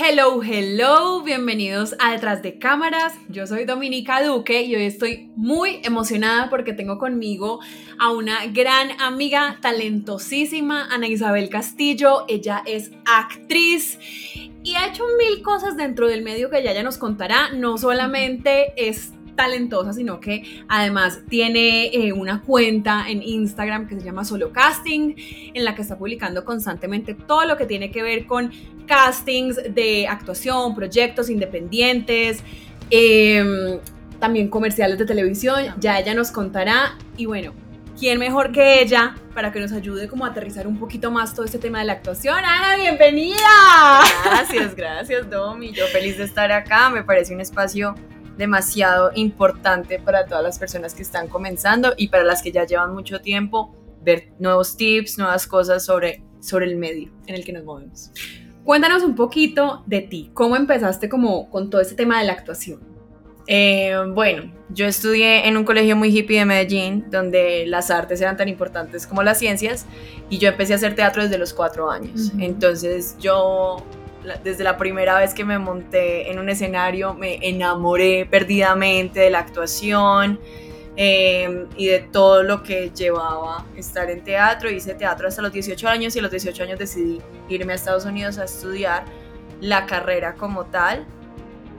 Hello, hello, bienvenidos a Detrás de Cámaras. Yo soy Dominica Duque y hoy estoy muy emocionada porque tengo conmigo a una gran amiga talentosísima, Ana Isabel Castillo. Ella es actriz y ha hecho mil cosas dentro del medio que ella ya nos contará. No solamente es talentosa, sino que además tiene eh, una cuenta en Instagram que se llama Solo Casting, en la que está publicando constantemente todo lo que tiene que ver con castings de actuación, proyectos independientes, em, también comerciales de televisión, ya ella nos contará y bueno. ¿Quién mejor que ella para que nos ayude como a aterrizar un poquito más todo este tema de la actuación? Ana, bienvenida. Gracias, gracias Domi. Yo feliz de estar acá. Me parece un espacio demasiado importante para todas las personas que están comenzando y para las que ya llevan mucho tiempo, ver nuevos tips, nuevas cosas sobre, sobre el medio en el que nos movemos. Cuéntanos un poquito de ti, ¿cómo empezaste como con todo este tema de la actuación? Eh, bueno, yo estudié en un colegio muy hippie de Medellín, donde las artes eran tan importantes como las ciencias, y yo empecé a hacer teatro desde los cuatro años. Entonces yo desde la primera vez que me monté en un escenario me enamoré perdidamente de la actuación em, y de todo lo que llevaba estar en teatro. Hice teatro hasta los 18 años y a los 18 años decidí irme a Estados Unidos a estudiar la carrera como tal.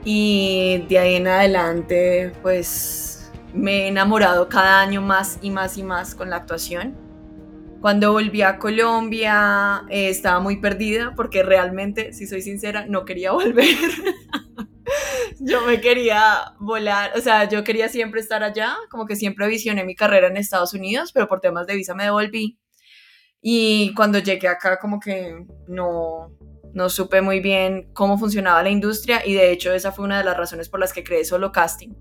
Y de ahí en adelante, pues me he enamorado cada año más y más y más con la actuación. Cuando volví a Colombia eh, estaba muy perdida porque realmente, si soy sincera, no quería volver. yo me quería volar, o sea, yo quería siempre estar allá, como que siempre visioné mi carrera en Estados Unidos, pero por temas de visa me devolví. Y cuando llegué acá como que no, no supe muy bien cómo funcionaba la industria y de hecho esa fue una de las razones por las que creé solo casting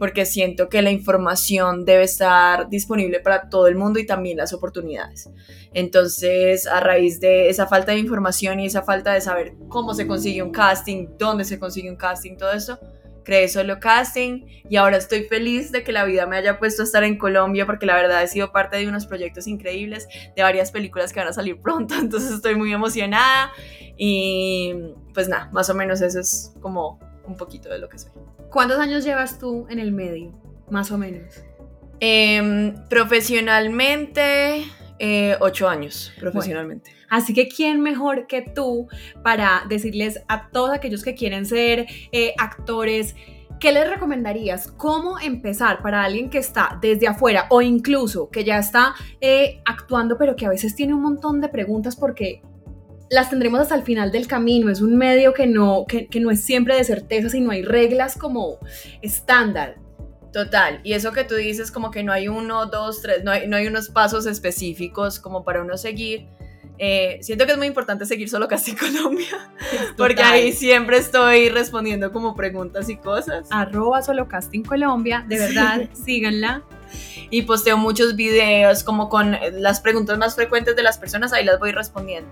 porque siento que la información debe estar disponible para todo el mundo y también las oportunidades. Entonces, a raíz de esa falta de información y esa falta de saber cómo se consigue un casting, dónde se consigue un casting, todo eso, creé solo casting y ahora estoy feliz de que la vida me haya puesto a estar en Colombia porque la verdad he sido parte de unos proyectos increíbles, de varias películas que van a salir pronto, entonces estoy muy emocionada y pues nada, más o menos eso es como un poquito de lo que soy. ¿Cuántos años llevas tú en el medio, más o menos? Em, profesionalmente, eh, ocho años, profesionalmente. así que, ¿quién mejor que tú para decirles a todos aquellos que quieren ser eh, actores? ¿Qué les recomendarías? ¿Cómo empezar para alguien que está desde afuera o incluso que ya está eh, actuando pero que a veces tiene un montón de preguntas porque las tendremos hasta el final del camino. Es un medio que no, que, no es siempre de certeza, sino hay reglas como estándar. Total, y eso que tú dices como que no hay uno, dos, tres, no hay, no hay unos pasos específicos como para uno seguir. Eh, siento que es muy importante seguir solo Casting Colombia, porque ahí siempre estoy respondiendo como preguntas y cosas. Arroba solo Casting Colombia, de verdad, síganla. Y posteo muchos videos como con las preguntas más frecuentes de las personas, ahí las voy respondiendo.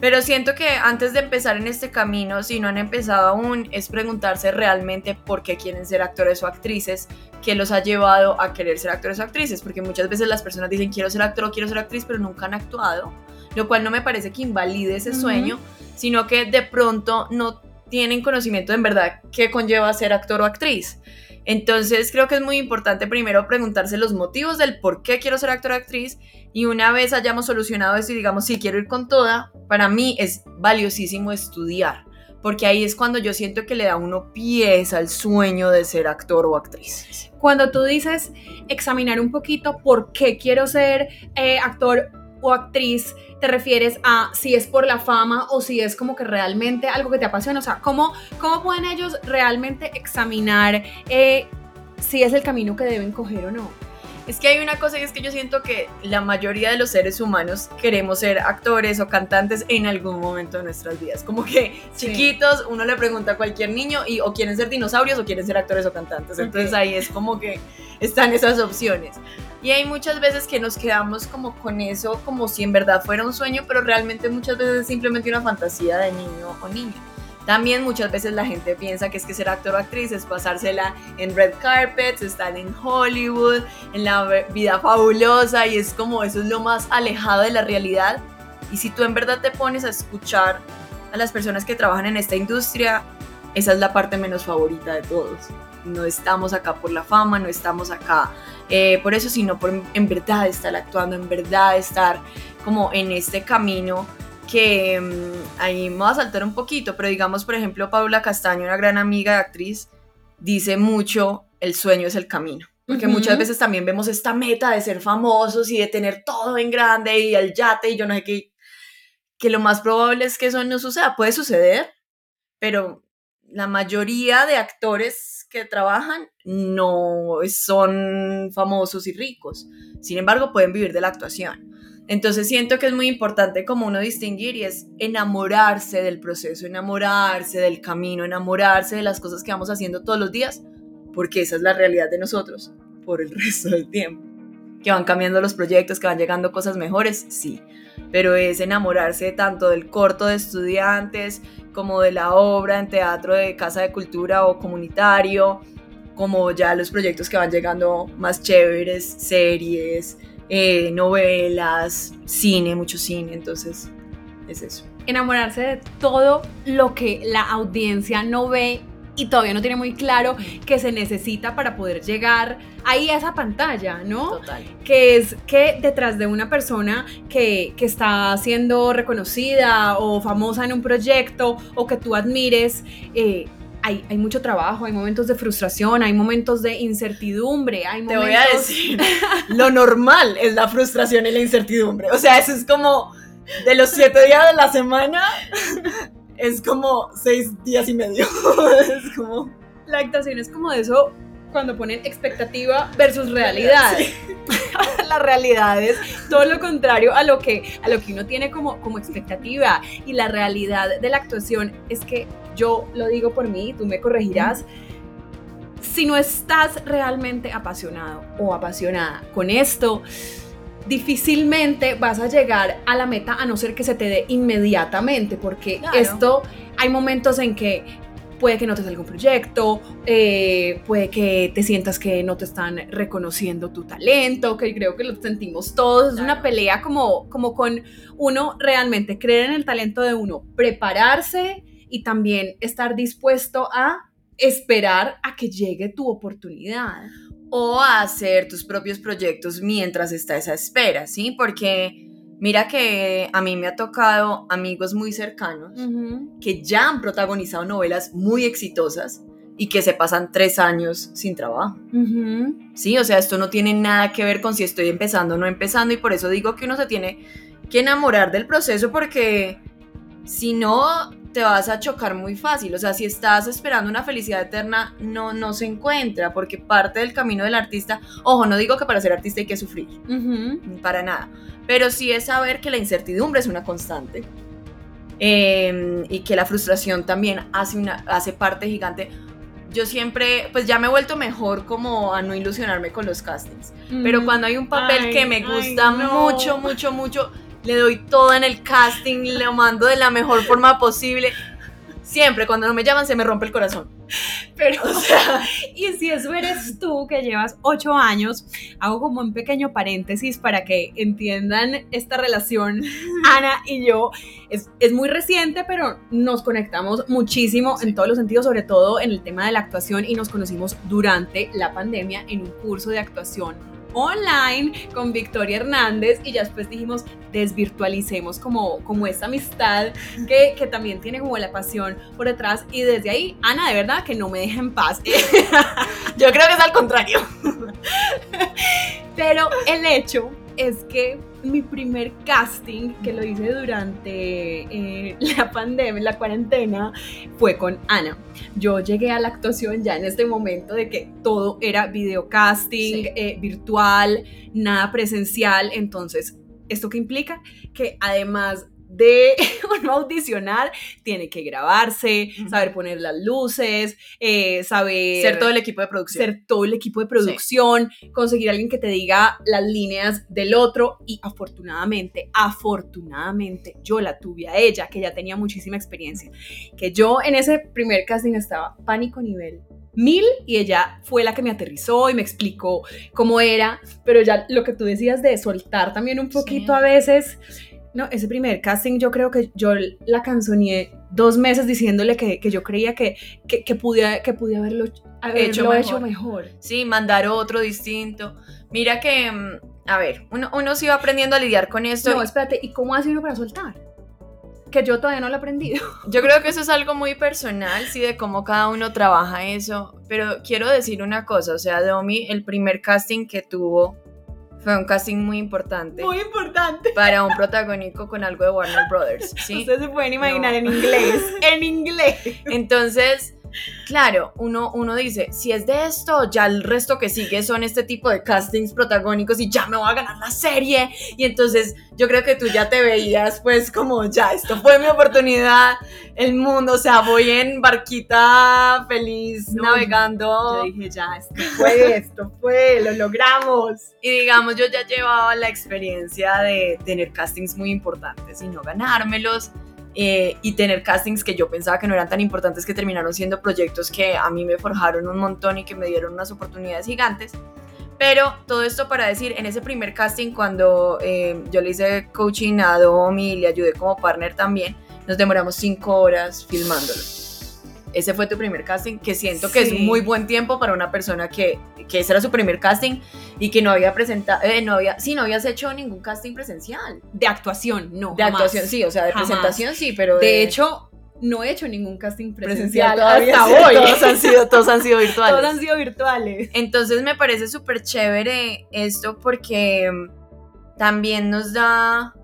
Pero siento que antes de empezar en este camino, si no han empezado aún, es preguntarse realmente por qué quieren ser actores o actrices, qué los ha llevado a querer ser actores o actrices, porque muchas veces las personas dicen quiero ser actor o quiero ser actriz, pero nunca han actuado, lo cual no me parece que invalide ese sueño, sino que de pronto no tienen conocimiento de en verdad qué conlleva ser actor o actriz. Entonces creo que es muy importante primero preguntarse los motivos del por qué quiero ser actor o actriz y una vez hayamos solucionado eso y digamos, sí, quiero ir con toda, para mí es valiosísimo estudiar, porque ahí es cuando yo siento que le da uno pies al sueño de ser actor o actriz. Cuando tú dices examinar un poquito por qué quiero ser eh, actor o actriz, te refieres a si es por la fama o si es como que realmente algo que te apasiona? O sea, ¿cómo, cómo pueden ellos realmente examinar eh, si es el camino que deben coger o no? Es que hay una cosa y es que yo siento que la mayoría de los seres humanos queremos ser actores o cantantes en algún momento de nuestras vidas. Como que chiquitos, uno le pregunta a cualquier niño y o quieren ser dinosaurios o quieren ser actores o cantantes. Entonces ahí es como que están esas opciones. Y hay muchas veces que nos quedamos como con eso, como si en verdad fuera un sueño, pero realmente muchas veces es simplemente una fantasía de niño o niña. También muchas veces la gente piensa que es que ser actor o actriz es pasársela en red carpets, estar en Hollywood, en la vida fabulosa y es como eso es lo más alejado de la realidad. Y si tú en verdad te pones a escuchar a las personas que trabajan en esta industria, esa es la parte menos favorita de todos. No estamos acá por la fama, no estamos acá eh, por eso, sino por en verdad estar actuando, en verdad estar como en este camino que mm, ahí me voy a saltar un poquito, pero digamos, por ejemplo, Paula Castaño, una gran amiga de actriz, dice mucho, el sueño es el camino. Porque muchas veces también vemos esta meta de ser famosos y de tener todo en grande y el yate y yo no sé qué, que lo más probable es que eso no suceda. Puede suceder, pero la mayoría de actores que trabajan no son famosos y ricos. Sin embargo, pueden vivir de la actuación. Entonces siento que es muy importante como uno distinguir y es enamorarse del proceso, enamorarse del camino, enamorarse de las cosas que vamos haciendo todos los días, porque esa es la realidad de nosotros por el resto del tiempo. Que van cambiando los proyectos, que van llegando cosas mejores, sí, pero es enamorarse tanto del corto de estudiantes como de la obra en teatro de casa de cultura o comunitario, como ya los proyectos que van llegando más chéveres, series, eh, novelas, cine, mucho cine, entonces es eso. Enamorarse de todo lo que la audiencia no ve y todavía no tiene muy claro que se necesita para poder llegar ahí a esa pantalla, ¿no? Total. Que es que detrás de una persona que, que, está siendo reconocida o famosa en un proyecto o que tú admires, eh, hay, hay, mucho trabajo, hay momentos de frustración, hay momentos de incertidumbre, hay momentos... Te voy a decir, lo normal es la frustración y la incertidumbre. O sea, eso es como de los siete días de la semana, es como seis días y medio. es como... La actuación es como de eso cuando ponen expectativa versus realidad. la realidad es todo lo contrario a lo que, a lo que uno tiene como, como expectativa. Y la realidad de la actuación es que yo lo digo por mí, tú me corregirás. Si no estás realmente apasionado o apasionada con esto, difícilmente vas a llegar a la meta a no ser que se te dé inmediatamente, porque esto hay momentos en que puede que no te salga un proyecto, eh, puede que te sientas que no te están reconociendo tu talento, que creo que lo sentimos todos, es una pelea como, como con uno realmente creer en el talento de uno, prepararse y también estar dispuesto a esperar a que llegue tu oportunidad o a hacer tus propios proyectos mientras está esa espera, ¿sí? Porque mira que a mí me ha tocado amigos muy cercanos que ya han protagonizado novelas muy exitosas y que se pasan tres años sin trabajo. Sí, o sea, esto no tiene nada que ver con si estoy empezando o no empezando y por eso digo que uno se tiene que enamorar del proceso porque si no, te vas a chocar muy fácil. O sea, si estás esperando una felicidad eterna, no, no se encuentra, porque parte del camino del artista, ojo, no digo que para ser artista hay que sufrir, para nada, pero sí es saber que la incertidumbre es una constante em, y que la frustración también hace, una, hace parte gigante. Yo siempre, pues ya me he vuelto mejor como a no ilusionarme con los castings, pero cuando hay un papel que me gusta mucho, mucho, mucho, le doy todo en el casting, lo mando de la mejor forma posible. Siempre, cuando no me llaman, se me rompe el corazón. Pero, o sea, y si eso eres tú que llevas ocho años, hago como un pequeño paréntesis para que entiendan esta relación, Ana y yo. Es, es muy reciente, pero nos conectamos muchísimo en todos los sentidos, sobre todo en el tema de la actuación, y nos conocimos durante la pandemia en un curso de actuación online con Victoria Hernández y ya después dijimos desvirtualicemos como, como esta amistad que, que también tiene como la pasión por detrás y desde ahí, Ana, de verdad que no me deja en paz. Yo creo que es al contrario. Pero el hecho es que mi primer casting, que lo hice durante eh, la pandemia, la cuarentena, fue con Ana. Yo llegué a la actuación ya en este momento de que todo era videocasting, eh, virtual, nada presencial. Entonces, ¿esto qué implica? Que además de uno audicionar, tiene que grabarse, saber poner las luces, eh, saber... Ser todo el equipo de producción. Ser todo el equipo de producción, conseguir a alguien que te diga las líneas del otro y afortunadamente, afortunadamente, yo la tuve a ella, que ya tenía muchísima experiencia, que yo en ese primer casting estaba pánico nivel mil y ella fue la que me aterrizó y me explicó cómo era, pero ya lo que tú decías de soltar también un poquito a veces No, ese primer casting yo creo que yo la canzoneé dos meses diciéndole que, que yo creía que, que, que pude, que pude haberlo, haberlo Hecho hecho, mejor. mejor. Sí, mandar otro distinto. Mira que, mm, a ver, uno, uno sí va aprendiendo a lidiar con esto. No, espérate, ¿y cómo hace uno para soltar? Que yo todavía no lo he aprendido. Yo creo que eso es algo muy personal, sí, de cómo cada uno trabaja eso. Pero quiero decir una cosa, o sea, Domi, el primer casting que tuvo fue un casting muy importante Muy importante. para un protagónico con algo de Warner Brothers, ¿sí? Ustedes se pueden imaginar No. en inglés. En inglés. Entonces, claro, uno, uno dice, si es de esto, ya el resto que sigue son este tipo de castings protagónicos y ya me voy a ganar la serie. Y entonces yo creo que tú ya te veías pues como, ya, esto fue mi oportunidad, el mundo, o sea, voy en barquita feliz No, navegando. Yo dije, ya, esto fue, esto fue, lo logramos. Y digamos, yo ya llevaba la experiencia de tener castings muy importantes y no ganármelos. Eh, y tener castings que yo pensaba que no eran tan importantes que terminaron siendo proyectos que a mí me forjaron un montón y que me dieron unas oportunidades gigantes. Pero todo esto para decir, en ese primer casting, cuando eh, yo le hice coaching a Domi y le ayudé como partner también, nos demoramos cinco horas filmándolo. Ese fue tu primer casting, que siento que es muy buen tiempo para una persona que, que ese era su primer casting y que no había presentado, eh, no había, sí, no habías hecho ningún casting presencial. De actuación, no. De jamás. actuación, sí, o sea, de Jamás. presentación sí, pero De hecho, no he hecho ningún casting presencial presencial, hasta hoy. Todos han sido, todos han sido virtuales. Todos han sido virtuales. Entonces me parece súper chévere esto porque mm, también nos da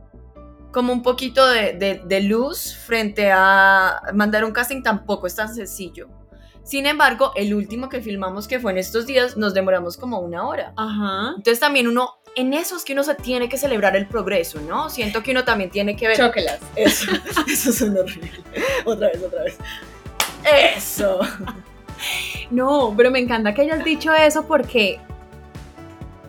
como un poquito de, de- de luz frente a mandar un casting tampoco es tan sencillo. Sin embargo, el último que filmamos que fue en estos días nos demoramos como una hora. Ajá. Entonces también uno, en eso es que uno se tiene que celebrar el progreso, ¿no? Siento que uno también tiene que ver... Chóquelas. Eso, eso suena horrible. Otra vez, otra vez. Eso. No, pero me encanta que hayas dicho eso porque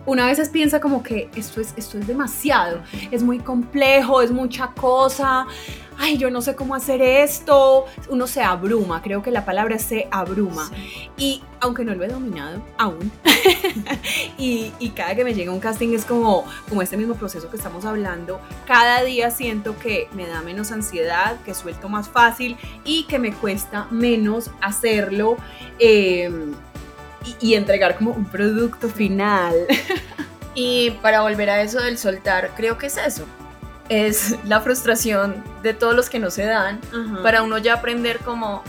una a veces piensa como que esto es, esto es demasiado, es muy complejo, es mucha cosa, ay, yo no sé cómo hacer esto, uno se abruma, creo que la palabra se abruma. Y aunque no lo he dominado aún, y, y cada que me llega un casting es como, como este mismo proceso que estamos hablando, cada día siento que me da menos ansiedad, que suelto más fácil y que me cuesta menos hacerlo eh, y, y entregar como un producto final. Y para volver a eso del soltar, creo que es eso. Es la frustración de todos los que no se dan para uno ya aprender como,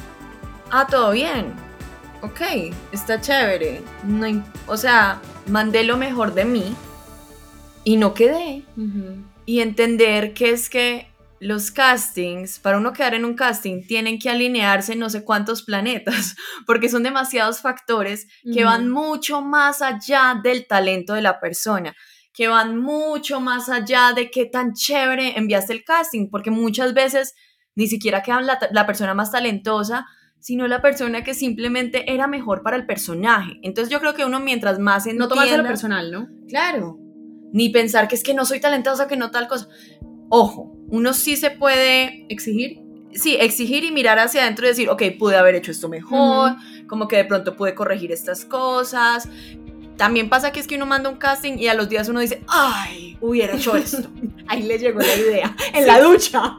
ah, todo bien, ok, está chévere. No, o sea, mandé lo mejor de mí y no quedé. Y entender que es que los castings, para uno quedar en un casting, tienen que alinearse no sé cuántos planetas, porque son demasiados factores que van mucho más allá del talento de la persona, que van mucho más allá de qué tan chévere enviaste el casting, porque muchas veces ni siquiera queda la, la persona más talentosa, sino la persona que simplemente era mejor para el personaje. Entonces yo creo que uno mientras más No tomárselo entienda- personal, ¿no? Claro. Ni pensar que es que no soy talentosa, que no tal cosa. Ojo, uno sí se puede, Exigir. sí, exigir y mirar hacia adentro y decir, ok, pude haber hecho esto mejor, como que de pronto pude corregir estas cosas. También pasa que es que uno manda un casting y a los días uno dice, ay, hubiera hecho esto. Ahí le llegó la idea. En la ducha.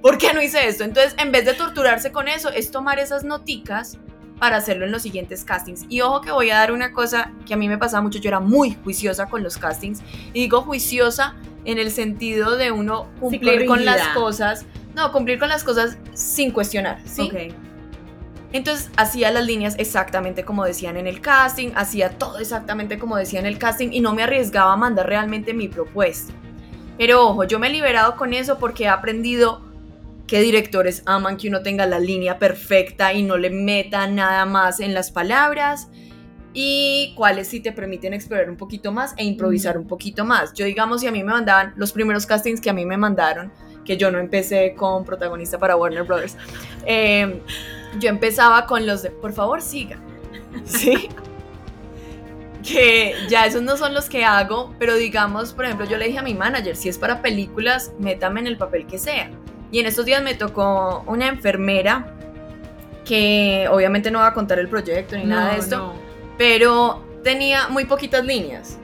¿Por qué no hice esto? Entonces, en vez de torturarse con eso, es tomar esas noticas para hacerlo en los siguientes castings. Y ojo que voy a dar una cosa que a mí me pasaba mucho, yo era muy juiciosa con los castings. Y digo juiciosa en el sentido de uno cumplir con las cosas. No, cumplir con las cosas sin cuestionar, ¿sí? Ok. Entonces hacía las líneas exactamente como decían en el casting, hacía todo exactamente como decía en el casting y no me arriesgaba a mandar realmente mi propuesta. Pero ojo, yo me he liberado con eso porque he aprendido que directores aman que uno tenga la línea perfecta y no le meta nada más en las palabras y cuáles sí te permiten explorar un poquito más e improvisar un poquito más. Yo digamos, si a mí me mandaban los primeros castings que a mí me mandaron, que yo no empecé con protagonista para Warner Brothers, eh, yo empezaba con los de, por favor, siga. ¿Sí? que ya esos no son los que hago, pero digamos, por ejemplo, yo le dije a mi manager, si es para películas, métame en el papel que sea. Y en estos días me tocó una enfermera que obviamente no va a contar el proyecto ni nada de esto, no. Pero tenía muy poquitas líneas.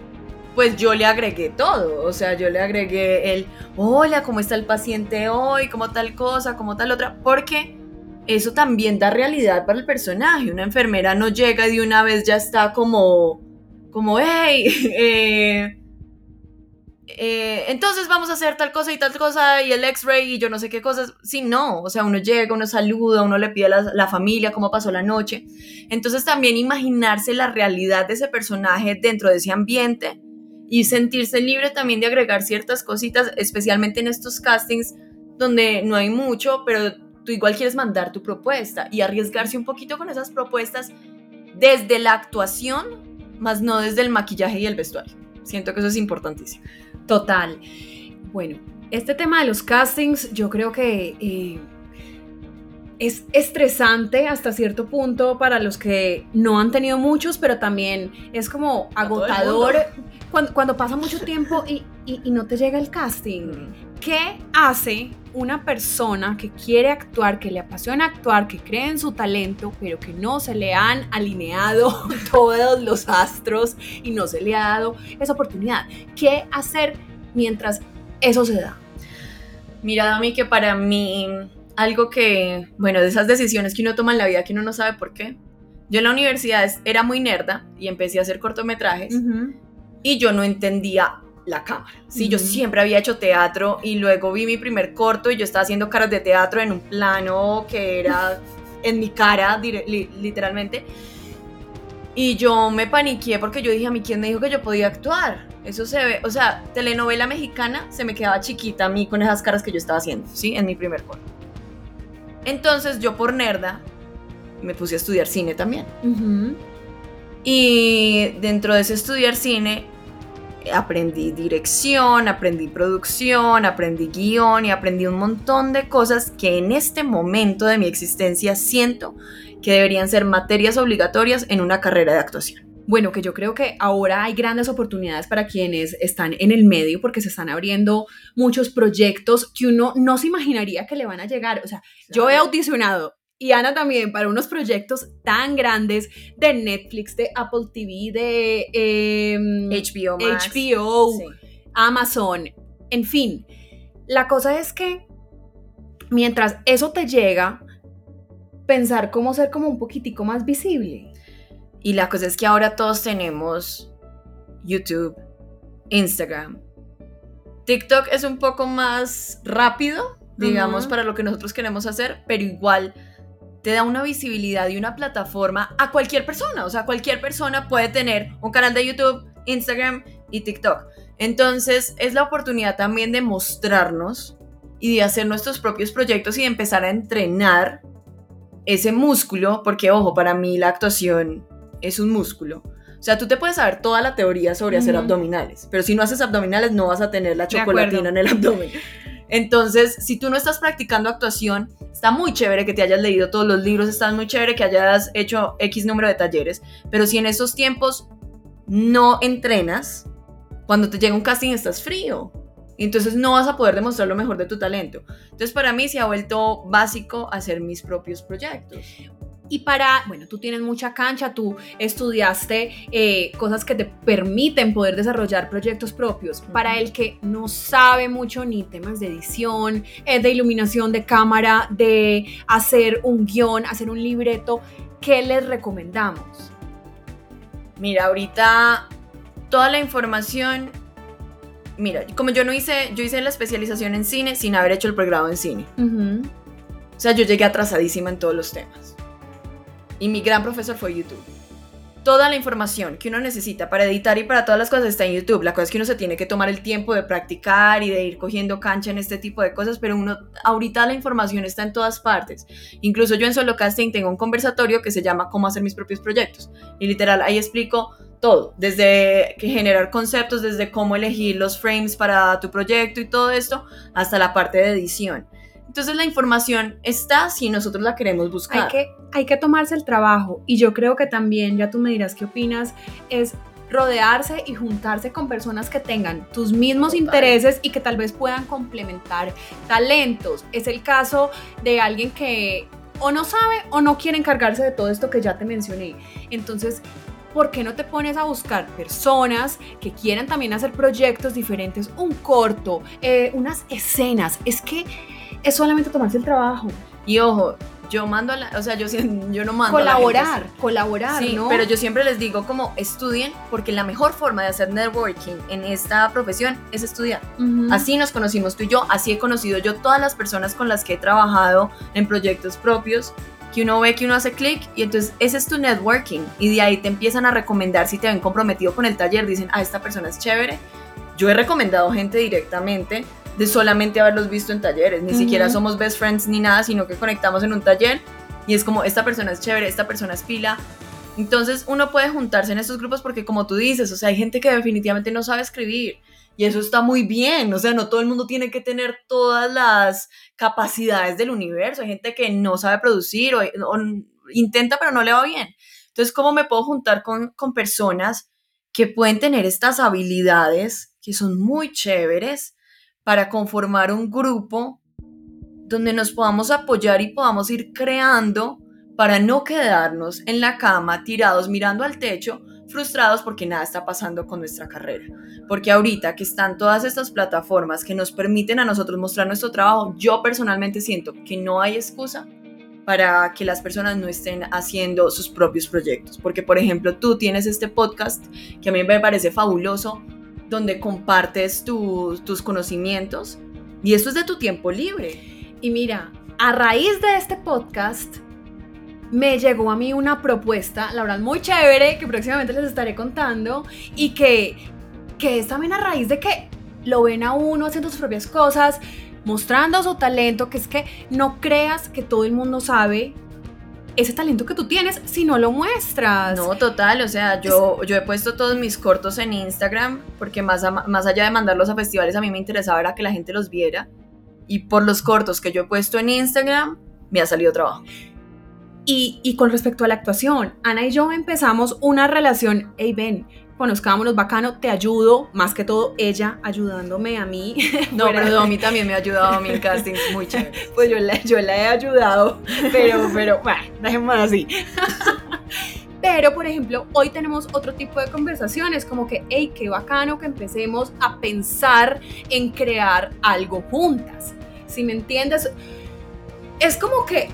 pues yo le agregué todo, o sea, yo le agregué el, hola, ¿cómo está el paciente hoy? ¿Cómo tal cosa? ¿Cómo tal otra? Porque eso también da realidad para el personaje. Una enfermera no llega y de una vez ya está como, como, hey, eh, eh, entonces vamos a hacer tal cosa y tal cosa y el x-ray y yo no sé qué cosas. Sí, no, o sea, uno llega, uno saluda, uno le pide a la, familia cómo pasó la noche. Entonces también imaginarse la realidad de ese personaje dentro de ese ambiente y sentirse libre también de agregar ciertas cositas, especialmente en estos castings donde no hay mucho, pero tú igual quieres mandar tu propuesta y arriesgarse un poquito con esas propuestas desde la actuación, más no desde el maquillaje y el vestuario. Siento que eso es importantísimo. Total. Bueno, este tema de los castings yo creo que eh, es estresante hasta cierto punto para los que no han tenido muchos, pero también es como agotador cuando, pasa mucho tiempo y, no te llega el casting. ¿Qué hace una persona que quiere actuar, que le apasiona actuar, que cree en su talento, pero que no se le han alineado todos los astros y no se le ha dado esa oportunidad? ¿Qué hacer mientras eso se da? Mira, Dami, que para mí algo que, bueno, de esas decisiones que uno toma en la vida que uno no sabe por qué. Yo en la universidad era muy nerda y empecé a hacer cortometrajes y yo no entendía la cámara. Sí, yo siempre había hecho teatro y luego vi mi primer corto y yo estaba haciendo caras de teatro en un plano que era en mi cara, literalmente. Y yo me paniqué porque yo dije, a mí, ¿quién me dijo que yo podía actuar? Eso se ve, o sea, telenovela mexicana se me quedaba chiquita a mí con esas caras que yo estaba haciendo, ¿sí? En mi primer corto. Entonces yo por nerda me puse a estudiar cine también. Y dentro de ese estudiar cine aprendí dirección, aprendí producción, aprendí guion y aprendí un montón de cosas que en este momento de mi existencia siento que deberían ser materias obligatorias en una carrera de actuación. Bueno, que yo creo que ahora hay grandes oportunidades para quienes están en el medio porque se están abriendo muchos proyectos que uno no se imaginaría que le van a llegar. O sea, yo he audicionado y Ana también para unos proyectos tan grandes de Netflix, de Apple TV, de HBO, em, HBO Amazon, en fin. La cosa es que mientras eso te llega, pensar cómo ser como un poquitico más visible. Y la cosa es que ahora todos tenemos YouTube, Instagram. TikTok es un poco más rápido, digamos, para lo que nosotros queremos hacer, pero igual te da una visibilidad y una plataforma a cualquier persona. O sea, cualquier persona puede tener un canal de YouTube, Instagram y TikTok. Entonces, es la oportunidad también de mostrarnos y de hacer nuestros propios proyectos y de empezar a entrenar ese músculo, porque ojo, para mí la actuación es un músculo. O sea, tú te puedes saber toda la teoría sobre hacer abdominales, pero si no haces abdominales no vas a tener la chocolatina en el abdomen. Entonces, si tú no estás practicando actuación, está muy chévere que te hayas leído todos los libros, está muy chévere que hayas hecho X número de talleres, pero si en esos tiempos no entrenas, cuando te llega un casting estás frío. Entonces no vas a poder demostrar lo mejor de tu talento. Entonces para mí se ha vuelto básico hacer mis propios proyectos. Y para, bueno, tú tienes mucha cancha, tú estudiaste eh, cosas que te permiten poder desarrollar proyectos propios. Para el que no sabe mucho ni temas de edición, eh, de iluminación de cámara, de hacer un guion, hacer un libreto, ¿qué les recomendamos? Mira, ahorita toda la información, mira, como yo no hice, yo hice la especialización en cine sin haber hecho el pregrado en cine. O sea, yo llegué atrasadísima en todos los temas y mi gran profesor fue YouTube. Toda la información que uno necesita para editar y para todas las cosas está en YouTube. La cosa es que uno se tiene que tomar el tiempo de practicar y de ir cogiendo cancha en este tipo de cosas, pero uno ahorita la información está en todas partes. Incluso yo en Solo Casting tengo un conversatorio que se llama Cómo hacer mis propios proyectos. Y literal ahí explico todo, desde generar conceptos, desde cómo elegir los frames para tu proyecto y todo esto, hasta la parte de edición. Entonces la información está si nosotros la queremos buscar. Hay que, hay que tomarse el trabajo y yo creo que también, ya tú me dirás qué opinas, es rodearse y juntarse con personas que tengan tus mismos intereses y que tal vez puedan complementar talentos. Es el caso de alguien que o no sabe o no quiere encargarse de todo esto que ya te mencioné. Entonces, ¿por qué no te pones a buscar personas que quieran también hacer proyectos diferentes, un corto, eh, unas escenas? Es que es solamente tomarse el trabajo. Y ojo, yo mando a la, o sea, yo, yo no mando colaborar, a la gente, colaborar, sí, ¿no? pero yo siempre les digo como estudien porque la mejor forma de hacer networking en esta profesión es estudiar. Ujú. Así nos conocimos tú y yo, así he conocido yo todas las personas con las que he trabajado en proyectos propios, que uno ve que uno hace clic y entonces ese es tu networking y de ahí te empiezan a recomendar si te ven comprometido con el taller, dicen, ah, esta persona es chévere. Yo he recomendado gente directamente de solamente haberlos visto en talleres, ni siquiera somos best friends ni nada, sino que conectamos en un taller y es como, esta persona es chévere, esta persona es pila. Entonces uno puede juntarse en estos grupos porque como tú dices, o sea, hay gente que definitivamente no sabe escribir y eso está muy bien, o sea, no todo el mundo tiene que tener todas las capacidades del universo, hay gente que no sabe producir o, o intenta pero no le va bien. Entonces, ¿cómo me puedo juntar con, con personas que pueden tener estas habilidades que son muy chéveres para conformar un grupo donde nos podamos apoyar y podamos ir creando para no quedarnos en la cama tirados mirando al techo frustrados porque nada está pasando con nuestra carrera. Porque ahorita que están todas estas plataformas que nos permiten a nosotros mostrar nuestro trabajo, yo personalmente siento que no hay excusa para que las personas no estén haciendo sus propios proyectos. Porque, por ejemplo, tú tienes este podcast que a mí me parece fabuloso, donde compartes tu- tus conocimientos y eso es de tu tiempo libre. Y mira, a raíz de este podcast me llegó a mí una propuesta, la verdad muy chévere, que próximamente les estaré contando y que, que es también a raíz de que lo ven a uno haciendo sus propias cosas, mostrando su talento, que es que no creas que todo el mundo sabe ese talento que tú tienes si no lo muestras. No, total, o sea, yo, yo he puesto todos mis cortos en Instagram porque más, a- más allá de mandarlos a festivales, a mí me interesaba era que la gente los viera. Y por los cortos que yo he puesto en Instagram, me ha salido trabajo. Y, y con respecto a la actuación, Ana y yo empezamos una relación, hey ven, conozcámonos bacano, te ayudo, más que todo ella ayudándome a mí. No, pero Domi también me ha ayudado a mí en castings muy chévere. Pues yo la, yo la he ayudado, pero, pero, bueno, dejémoslo así. Pero, por ejemplo, hoy tenemos otro tipo de conversaciones, como que, hey, qué bacano que empecemos a pensar en crear algo juntas. Si me entiendes, es como que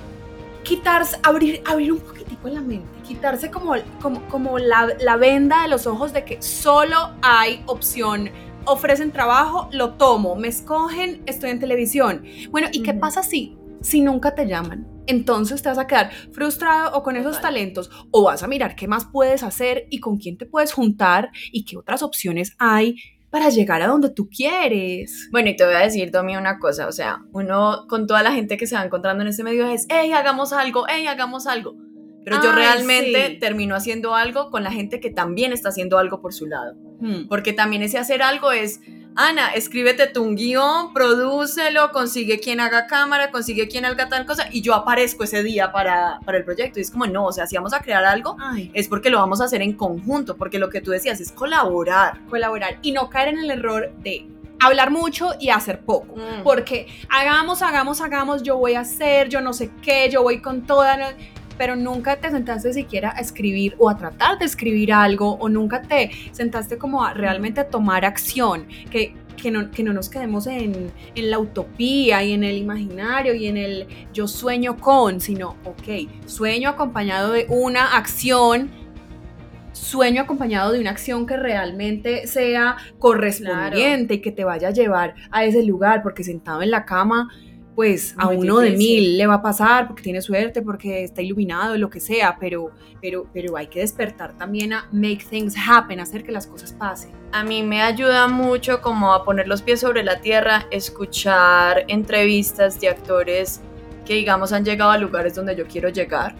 quitarse, abrir, abrir un poquitico la mente, quitarse como, como, como la, la venda de los ojos de que solo hay opción ofrecen trabajo, lo tomo, me escogen, estoy en televisión. Bueno, ¿y qué Ujú. pasa si, si nunca te llaman? Entonces te vas a quedar frustrado o con esos talentos o vas a mirar qué más puedes hacer y con quién te puedes juntar y qué otras opciones hay para llegar a donde tú quieres. Bueno, y te voy a decir, Domi, una cosa, o sea, uno con toda la gente que se va encontrando en este medio es, hey, hagamos algo, hey, hagamos algo. Pero yo realmente sí. termino haciendo algo con la gente que también está haciendo algo por su lado. Hmm. Porque también ese hacer algo es, Ana, escríbete tú un guion, prodúcelo, consigue quien haga cámara, consigue quien haga tal cosa, y yo aparezco ese día para, para el proyecto. Y es como, no, o sea, si vamos a crear algo, Ay, es porque lo vamos a hacer en conjunto, porque lo que tú decías es colaborar. colaborar y no caer en el error de hablar mucho y hacer poco. Mm. Porque hagamos, hagamos, hagamos, yo voy a hacer, yo no sé qué, yo voy con toda, pero nunca te sentaste siquiera a escribir o a tratar de escribir algo o nunca te sentaste como a realmente a tomar acción, que, que, no, que no nos quedemos en, en la utopía y en el imaginario y en el yo sueño con, sino, ok, sueño acompañado de una acción sueño acompañado de una acción que realmente sea correspondiente y que te vaya a llevar a ese lugar, porque sentado en la cama, pues a uno de mil le va a pasar porque tiene suerte, porque está iluminado, lo que sea, pero, pero, pero hay que despertar también a make things happen, hacer que las cosas pasen. A mí me ayuda mucho como a poner los pies sobre la tierra, escuchar entrevistas de actores que digamos han llegado a lugares donde yo quiero llegar.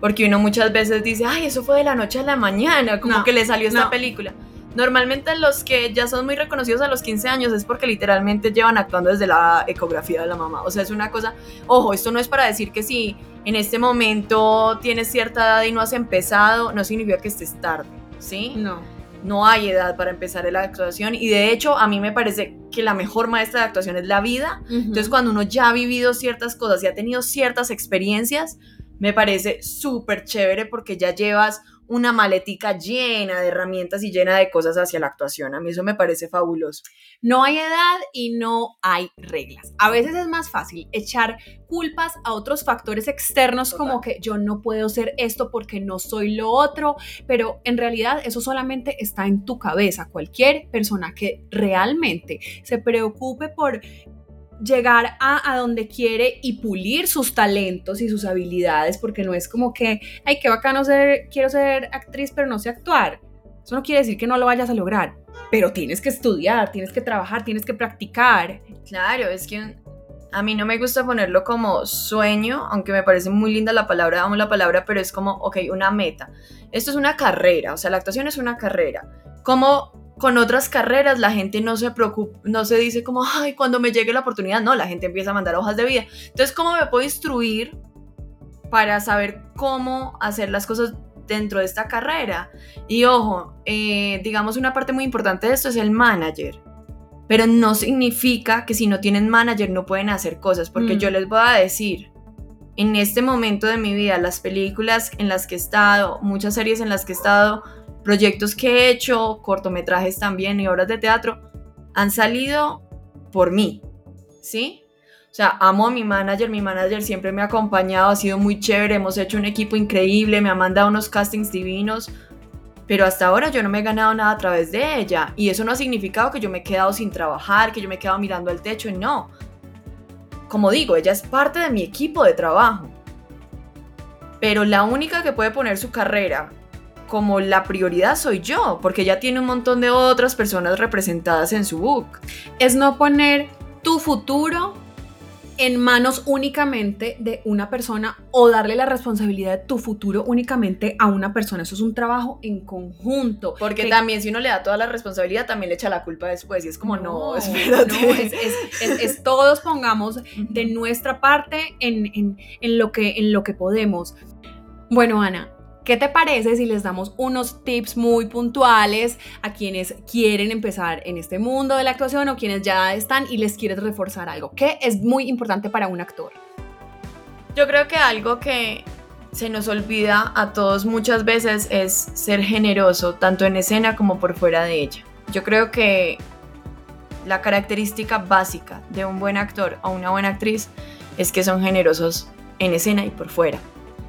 Porque uno muchas veces dice, ay, eso fue de la noche a la mañana, como No, que le salió esta no. película. Normalmente los que ya son muy reconocidos a los 15 años es porque literalmente llevan actuando desde la ecografía de la mamá. O sea, es una cosa, ojo, esto no es para decir que si en este momento tienes cierta edad y no has empezado, no significa que estés tarde, ¿sí? No. no hay edad para empezar la actuación y de hecho a mí me parece que la mejor maestra de actuación es la vida. Entonces cuando uno ya ha vivido ciertas cosas y ha tenido ciertas experiencias, me parece súper chévere porque ya llevas una maletica llena de herramientas y llena de cosas hacia la actuación. A mí eso me parece fabuloso. No hay edad y no hay reglas. A veces es más fácil echar culpas a otros factores externos como que yo no puedo ser esto porque no soy lo otro, pero en realidad eso solamente está en tu cabeza. Cualquier persona que realmente se preocupe por llegar a, donde quiere y pulir sus talentos y sus habilidades, porque no es como que, ay, qué bacano ser, quiero ser actriz, pero no sé actuar. Eso no quiere decir que no lo vayas a lograr, pero tienes que estudiar, tienes que trabajar, tienes que practicar. Claro, es que a mí no me gusta ponerlo como sueño, aunque me parece muy linda la palabra, amo la palabra, pero es como, ok, una meta. Esto es una carrera, o sea, la actuación es una carrera. ¿Cómo con otras carreras la gente no se preocupa, no se dice como, ay, cuando me llegue la oportunidad, no, la gente empieza a mandar hojas de vida. Entonces, ¿cómo me puedo instruir para saber cómo hacer las cosas dentro de esta carrera? Y ojo, eh, digamos una parte muy importante de esto es el manager. Pero no significa que si no tienen manager no pueden hacer cosas, porque yo mm. les voy a decir, en este momento de mi vida, las películas en las que he estado, muchas series en las que he estado, proyectos que he hecho, cortometrajes también y obras de teatro, han salido por mí, ¿sí? O sea, amo a mi manager, mi manager siempre me ha acompañado, ha sido muy chévere, hemos hecho un equipo increíble, me ha mandado unos castings divinos, pero hasta ahora yo no me he ganado nada a través de ella y eso no ha significado que yo me he quedado sin trabajar, que yo me he quedado mirando al techo, no. Como digo, ella es parte de mi equipo de trabajo. Pero la única que puede poner su carrera como la prioridad soy yo, porque ya tiene un montón de otras personas representadas en su book. Es no poner tu futuro en manos únicamente de una persona o darle la responsabilidad de tu futuro únicamente a una persona. Eso es un trabajo en conjunto. Porque también si uno le da toda la responsabilidad, también le echa la culpa después. Y es como, no, espérate. No, es, todos pongamos de nuestra parte en, en, lo que, en lo que podemos. Bueno, Ana, ¿Qué te parece si les damos unos tips muy puntuales a quienes quieren empezar en este mundo de la actuación o quienes ya están y les quieres reforzar algo? ¿Qué es muy importante para un actor? Yo creo que algo que se nos olvida a todos muchas veces es ser generoso, tanto en escena como por fuera de ella. Yo creo que la característica básica de un buen actor o una buena actriz es que son generosos en escena y por fuera.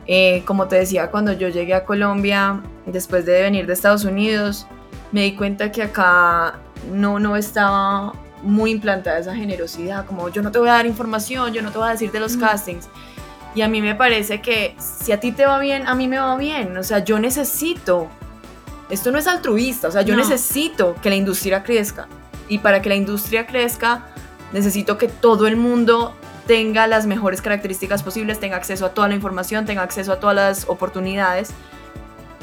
Eh, como te decía, cuando yo llegué a Colombia, después de venir de Estados Unidos, me di cuenta que acá no, no estaba muy implantada esa generosidad, como yo no te voy a dar información, yo no te voy a decir de los castings. Y a mí me parece que si a ti te va bien, a mí me va bien. O sea, yo necesito, esto no es altruista, o sea, yo necesito que la industria crezca. Y para que la industria crezca, necesito que todo el mundo tenga las mejores características posibles, tenga acceso a toda la información, tenga acceso a todas las oportunidades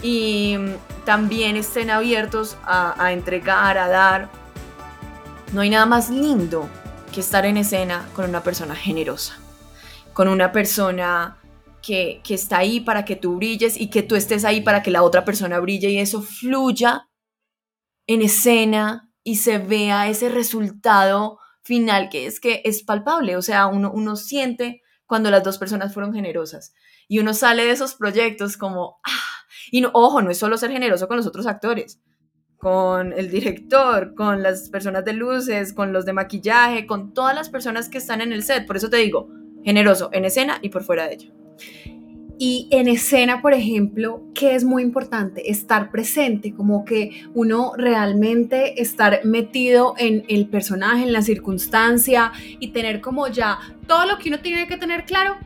y también estén abiertos a, entregar, a dar. No hay nada más lindo que estar en escena con una persona generosa, con una persona que, que, está ahí para que tú brilles y que tú estés ahí para que la otra persona brille y eso fluya en escena y se vea ese resultado final que es que es palpable, o sea, uno, uno siente cuando las dos personas fueron generosas y uno sale de esos proyectos como, ah, y no, ojo, no es solo ser generoso con los otros actores, con el director, con las personas de luces, con los de maquillaje, con todas las personas que están en el set, por eso te digo, generoso en escena y por fuera de ello. Y en escena, por ejemplo, que es muy importante estar presente, como que uno realmente estar metido en el personaje, en la circunstancia y tener como ya todo lo que uno tiene que tener claro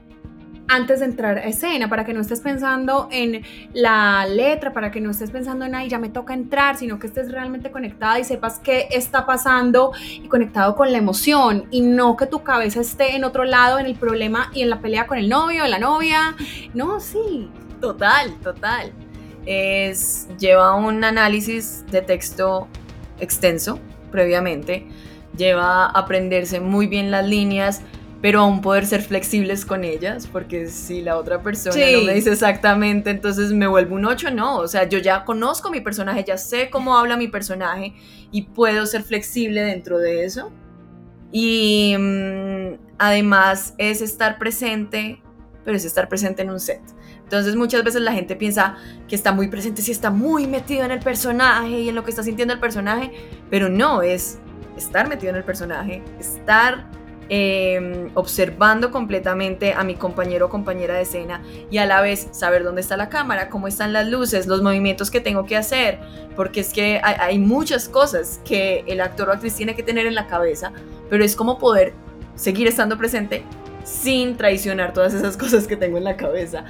antes de entrar a escena, para que no estés pensando en la letra, para que no estés pensando en, ahí ya me toca entrar, sino que estés realmente conectada y sepas qué está pasando y conectado con la emoción y no que tu cabeza esté en otro lado, en el problema y en la pelea con el novio, la novia. No, sí. Total, total. Es, lleva un análisis de texto extenso previamente, lleva a aprenderse muy bien las líneas, pero aún poder ser flexibles con ellas, porque si la otra persona no me dice exactamente, entonces me vuelvo un 8, no, o sea, yo ya conozco mi personaje, ya sé cómo habla mi personaje y puedo ser flexible dentro de eso. Y mm, además es estar presente, pero es estar presente en un set. Entonces muchas veces la gente piensa que está muy presente si está muy metido en el personaje y en lo que está sintiendo el personaje, pero no, es estar metido en el personaje, estar em, observando completamente a mi compañero o compañera de escena y a la vez saber dónde está la cámara, cómo están las luces, los movimientos que tengo que hacer, porque es que hay, hay muchas cosas que el actor o actriz tiene que tener en la cabeza, pero es como poder seguir estando presente sin traicionar todas esas cosas que tengo en la cabeza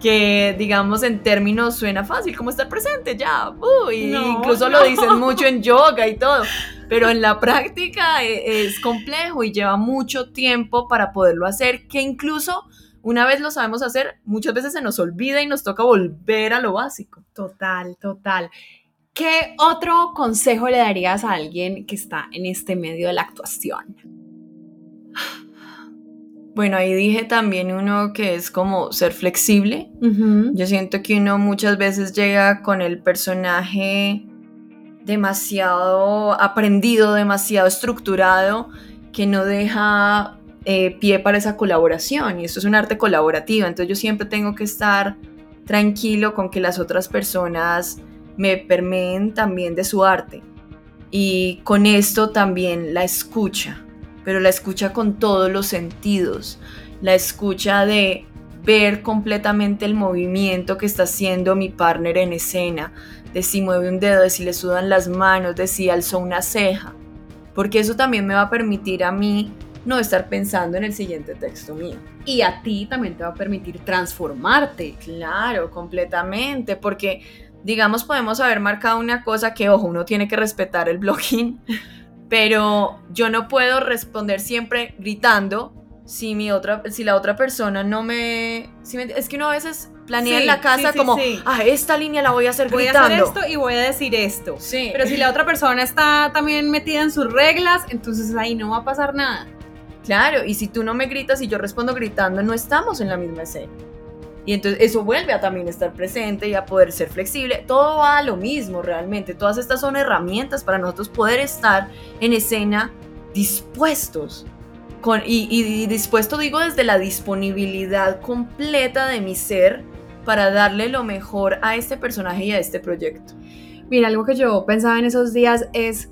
que digamos en términos suena fácil como estar presente ya, y incluso lo dicen mucho en yoga y todo, pero en la práctica e, es, complejo y lleva mucho tiempo para poderlo hacer, que incluso una vez lo sabemos hacer, muchas veces se nos olvida y nos toca volver a lo básico. Total, total. ¿Qué otro consejo le darías a alguien que está en este medio de la actuación? Bueno, ahí dije también uno que es como ser flexible. Yo siento que uno muchas veces llega con el personaje demasiado aprendido, demasiado estructurado, que no deja eh, pie para esa colaboración. Y esto es un arte colaborativo. Entonces yo siempre tengo que estar tranquilo con que las otras personas me permeen también de su arte. Y con esto también la escucha pero la escucha con todos los sentidos, la escucha de ver completamente el movimiento que está haciendo mi partner en escena, de si mueve un dedo, de si le sudan las manos, de si alzó una ceja, porque eso también me va a permitir a mí no estar pensando en el siguiente texto mío. Y a ti también te va a permitir transformarte. Claro, completamente, porque digamos podemos haber marcado una cosa que, ojo, uno tiene que respetar el blogging, pero yo no puedo responder siempre gritando si mi otra si la otra persona no me, es que uno a veces planea en la casa como ah esta línea la voy a hacer gritando voy a hacer esto y voy a decir esto. Pero si la otra persona está también metida en sus reglas entonces ahí no va a pasar nada. Claro y si tú no me gritas y yo respondo gritando no estamos en la misma escena y entonces eso vuelve a también estar presente y a poder ser flexible. Todo va a lo mismo realmente. Todas estas son herramientas para nosotros poder estar en escena dispuestos. Con, y, y dispuesto digo desde la disponibilidad completa de mi ser para darle lo mejor a este personaje y a este proyecto. Mira, algo que yo pensaba en esos días es,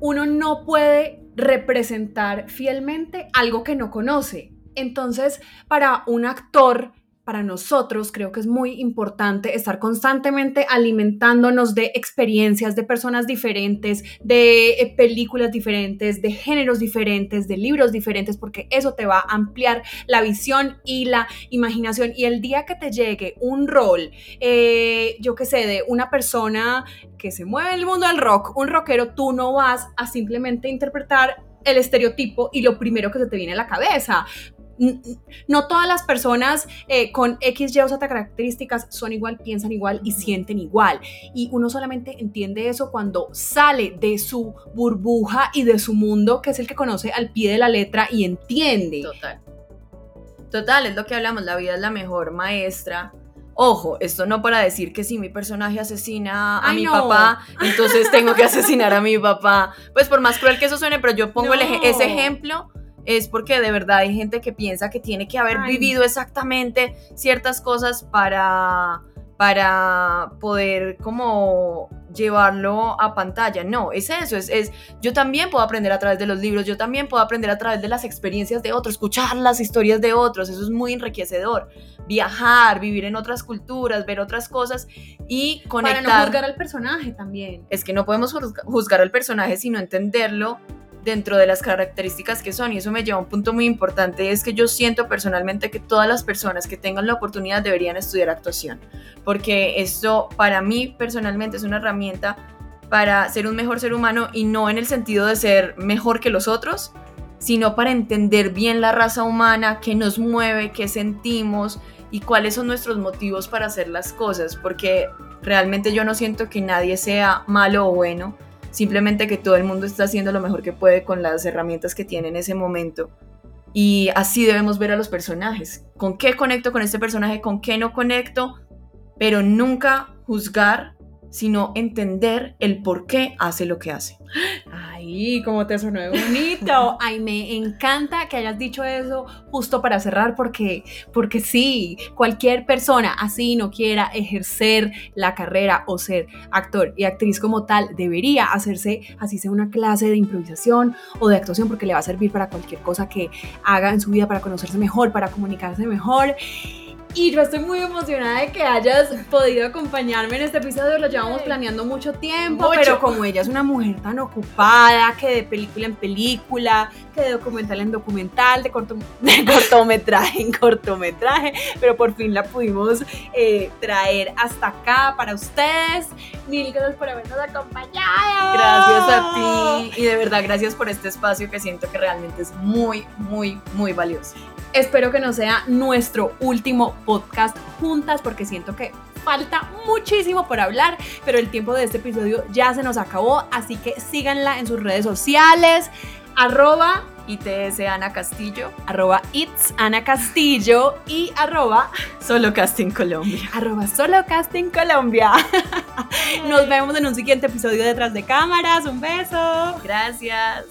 uno no puede representar fielmente algo que no conoce. Entonces, para un actor, para nosotros creo que es muy importante estar constantemente alimentándonos de experiencias de personas diferentes, de eh, películas diferentes, de géneros diferentes, de libros diferentes, porque eso te va a ampliar la visión y la imaginación. Y el día que te llegue un rol, eh, yo qué sé, de una persona que se mueve en el mundo del rock, un rockero, tú no vas a simplemente interpretar el estereotipo y lo primero que se te viene a la cabeza no todas las personas eh, con X, Y o Z características son igual, piensan igual y sienten igual. Y uno solamente entiende eso cuando sale de su burbuja y de su mundo, que es el que conoce al pie de la letra y entiende. Total. Total, es lo que hablamos, la vida es la mejor maestra. Ojo, esto no para decir que si mi personaje asesina a mi papá, entonces tengo que asesinar a mi papá. Pues por más cruel que eso suene, pero yo pongo ese ejemplo es porque de verdad hay gente que piensa que tiene que haber vivido exactamente ciertas cosas para, para poder como llevarlo a pantalla. No, es eso, es, es, yo también puedo aprender a través de los libros, yo también puedo aprender a través de las experiencias de otros, escuchar las historias de otros, eso es muy enriquecedor. Viajar, vivir en otras culturas, ver otras cosas y conectar. Para no juzgar al personaje también. Es que no podemos juzgar al personaje sino entenderlo dentro de las características que son. Y eso me lleva a un punto muy importante, es que yo siento personalmente que todas las personas que tengan la oportunidad deberían estudiar actuación, porque esto para mí personalmente es una herramienta para ser un mejor ser humano y no en el sentido de ser mejor que los otros, sino para entender bien la raza humana, qué nos mueve, qué sentimos y cuáles son nuestros motivos para hacer las cosas, porque realmente yo no siento que nadie sea malo o bueno, simplemente que todo el mundo está haciendo lo mejor que puede con las herramientas que tiene en ese momento. Y así debemos ver a los personajes. ¿Con qué conecto con este personaje? ¿Con qué no conecto? Pero nunca juzgar sino entender el por qué hace lo que hace. Ay, cómo te sonó de bonito. Ay, me encanta que hayas dicho eso justo para cerrar porque porque sí, cualquier persona así no quiera ejercer la carrera o ser actor y actriz como tal, debería hacerse así sea una clase de improvisación o de actuación porque le va a servir para cualquier cosa que haga en su vida para conocerse mejor, para comunicarse mejor. Y yo estoy muy emocionada de que hayas podido acompañarme en este episodio. Lo llevamos planeando mucho tiempo, pero como ella es una mujer tan ocupada, que de película en película, que de documental en documental, de, cortometraje en cortometraje, pero por fin la pudimos eh, traer hasta acá para ustedes. Mil gracias por habernos acompañado. Gracias a ti y de verdad gracias por este espacio que siento que realmente es muy, muy, muy valioso. Espero que no sea nuestro último podcast juntas porque siento que falta muchísimo por hablar, pero el tiempo de este episodio ya se nos acabó, así que síganla en sus redes sociales, arroba ITS Ana Castillo, arroba It's Ana Castillo y arroba Solo Casting Colombia. Arroba Solo Casting Colombia. Nos vemos en un siguiente episodio detrás de cámaras. Un beso. Gracias.